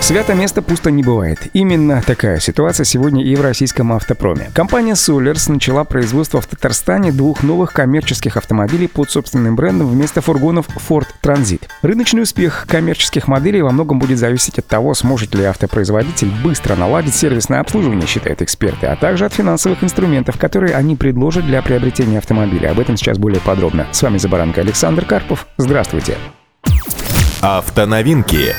Свято место пусто не бывает. Именно такая ситуация сегодня и в российском автопроме. Компания Solers начала производство в Татарстане двух новых коммерческих автомобилей под собственным брендом вместо фургонов Ford Transit. Рыночный успех коммерческих моделей во многом будет зависеть от того, сможет ли автопроизводитель быстро наладить сервисное обслуживание, считают эксперты, а также от финансовых инструментов, которые они предложат для приобретения автомобиля. Об этом сейчас более подробно. С вами Забаранка Александр Карпов. Здравствуйте. Автоновинки.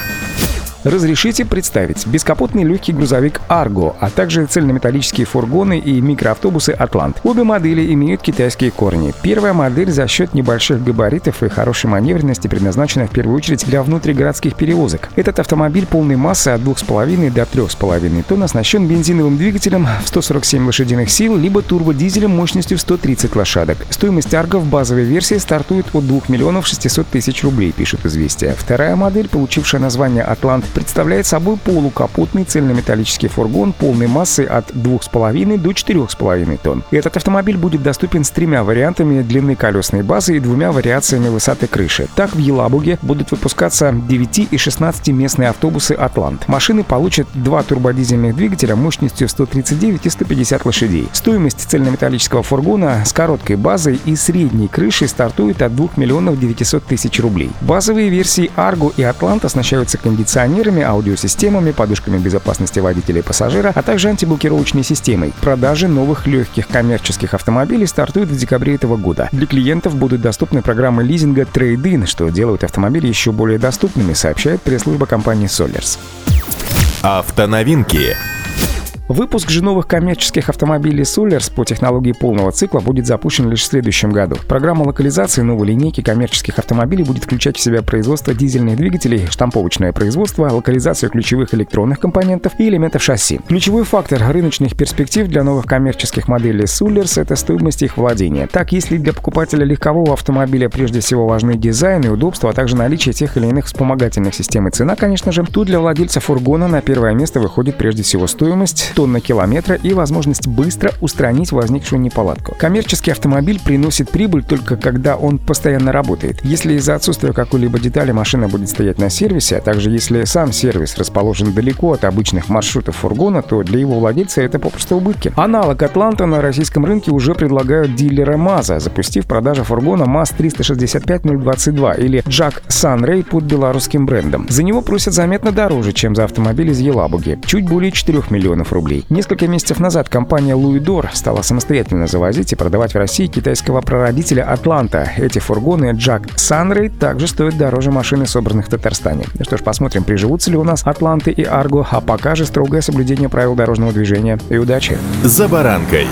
Разрешите представить бескапотный легкий грузовик Argo, а также цельнометаллические фургоны и микроавтобусы Атлант. Обе модели имеют китайские корни. Первая модель за счет небольших габаритов и хорошей маневренности предназначена в первую очередь для внутригородских перевозок. Этот автомобиль полной массы от 2,5 до 3,5 тонн оснащен бензиновым двигателем в 147 лошадиных сил, либо турбодизелем мощностью в 130 лошадок. Стоимость Argo в базовой версии стартует от 2 миллионов 600 тысяч рублей, пишет «Известия». Вторая модель, получившая название Атлант представляет собой полукапотный цельнометаллический фургон полной массой от 2,5 до 4,5 тонн. Этот автомобиль будет доступен с тремя вариантами длины колесной базы и двумя вариациями высоты крыши. Так, в Елабуге будут выпускаться 9 и 16 местные автобусы «Атлант». Машины получат два турбодизельных двигателя мощностью 139 и 150 лошадей. Стоимость цельнометаллического фургона с короткой базой и средней крышей стартует от 2 миллионов 900 тысяч рублей. Базовые версии «Арго» и «Атлант» оснащаются кондиционером камерами, аудиосистемами, подушками безопасности водителя и пассажира, а также антиблокировочной системой. Продажи новых легких коммерческих автомобилей стартуют в декабре этого года. Для клиентов будут доступны программы лизинга Trade-in, что делает автомобили еще более доступными, сообщает пресс-служба компании Solers. Автоновинки. Выпуск же новых коммерческих автомобилей Solers по технологии полного цикла будет запущен лишь в следующем году. Программа локализации новой линейки коммерческих автомобилей будет включать в себя производство дизельных двигателей, штамповочное производство, локализацию ключевых электронных компонентов и элементов шасси. Ключевой фактор рыночных перспектив для новых коммерческих моделей Solers — это стоимость их владения. Так, если для покупателя легкового автомобиля прежде всего важны дизайн и удобство, а также наличие тех или иных вспомогательных систем и цена, конечно же, то для владельца фургона на первое место выходит прежде всего стоимость, тонна километра и возможность быстро устранить возникшую неполадку. Коммерческий автомобиль приносит прибыль только когда он постоянно работает. Если из-за отсутствия какой-либо детали машина будет стоять на сервисе, а также если сам сервис расположен далеко от обычных маршрутов фургона, то для его владельца это попросту убытки. Аналог Атланта на российском рынке уже предлагают дилеры МАЗа, запустив продажу фургона МАЗ-365-022 или Джак Sunray под белорусским брендом. За него просят заметно дороже, чем за автомобиль из Елабуги. Чуть более 4 миллионов рублей рублей. Несколько месяцев назад компания Луидор стала самостоятельно завозить и продавать в России китайского прародителя Атланта. Эти фургоны Jack Sunray также стоят дороже машины, собранных в Татарстане. Ну что ж, посмотрим, приживутся ли у нас Атланты и Арго, а пока же строгое соблюдение правил дорожного движения. И удачи! За баранкой!